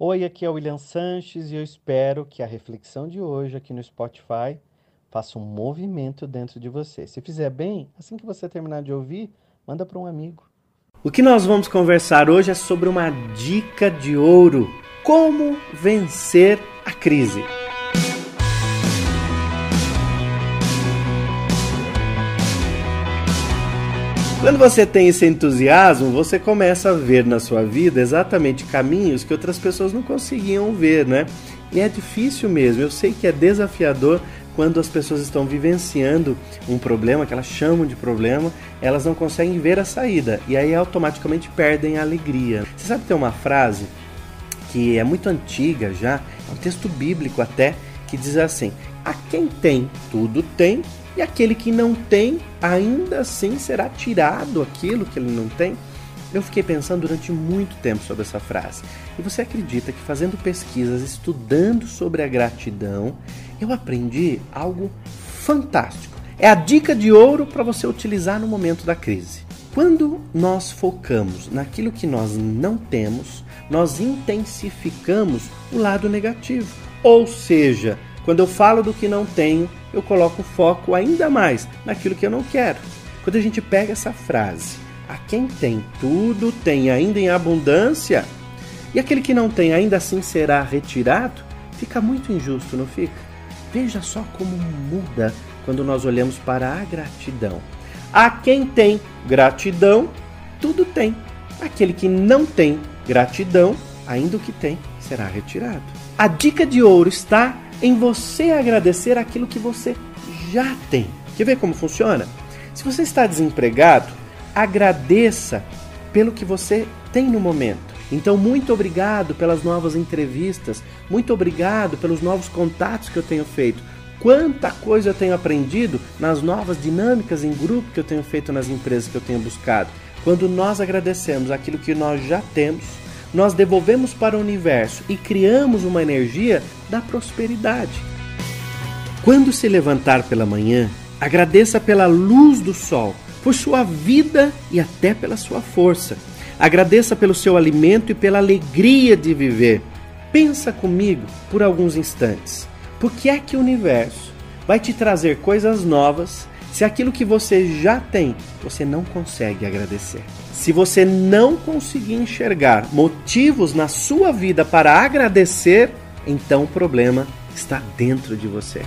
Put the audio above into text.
Oi, aqui é o William Sanches e eu espero que a reflexão de hoje aqui no Spotify faça um movimento dentro de você. Se fizer bem, assim que você terminar de ouvir, manda para um amigo. O que nós vamos conversar hoje é sobre uma dica de ouro: como vencer a crise. Quando você tem esse entusiasmo, você começa a ver na sua vida exatamente caminhos que outras pessoas não conseguiam ver, né? E é difícil mesmo. Eu sei que é desafiador quando as pessoas estão vivenciando um problema que elas chamam de problema, elas não conseguem ver a saída e aí automaticamente perdem a alegria. Você sabe que tem uma frase que é muito antiga já, é um texto bíblico até, que diz assim: A quem tem, tudo tem, e aquele que não tem, ainda assim será tirado aquilo que ele não tem? Eu fiquei pensando durante muito tempo sobre essa frase. E você acredita que fazendo pesquisas, estudando sobre a gratidão, eu aprendi algo fantástico. É a dica de ouro para você utilizar no momento da crise. Quando nós focamos naquilo que nós não temos, nós intensificamos o lado negativo. Ou seja, quando eu falo do que não tenho, eu coloco foco ainda mais naquilo que eu não quero. Quando a gente pega essa frase, a quem tem tudo tem ainda em abundância, e aquele que não tem ainda assim será retirado, fica muito injusto, não fica? Veja só como muda quando nós olhamos para a gratidão. A quem tem gratidão, tudo tem. Aquele que não tem gratidão, ainda o que tem será retirado. A dica de ouro está em você agradecer aquilo que você já tem. Quer ver como funciona? Se você está desempregado, agradeça pelo que você tem no momento. Então, muito obrigado pelas novas entrevistas, muito obrigado pelos novos contatos que eu tenho feito. Quanta coisa eu tenho aprendido nas novas dinâmicas em grupo que eu tenho feito nas empresas que eu tenho buscado. Quando nós agradecemos aquilo que nós já temos, nós devolvemos para o universo e criamos uma energia da prosperidade. Quando se levantar pela manhã, agradeça pela luz do sol, por sua vida e até pela sua força. Agradeça pelo seu alimento e pela alegria de viver. Pensa comigo por alguns instantes. Por que é que o universo vai te trazer coisas novas se aquilo que você já tem você não consegue agradecer? Se você não conseguir enxergar motivos na sua vida para agradecer, então o problema está dentro de você.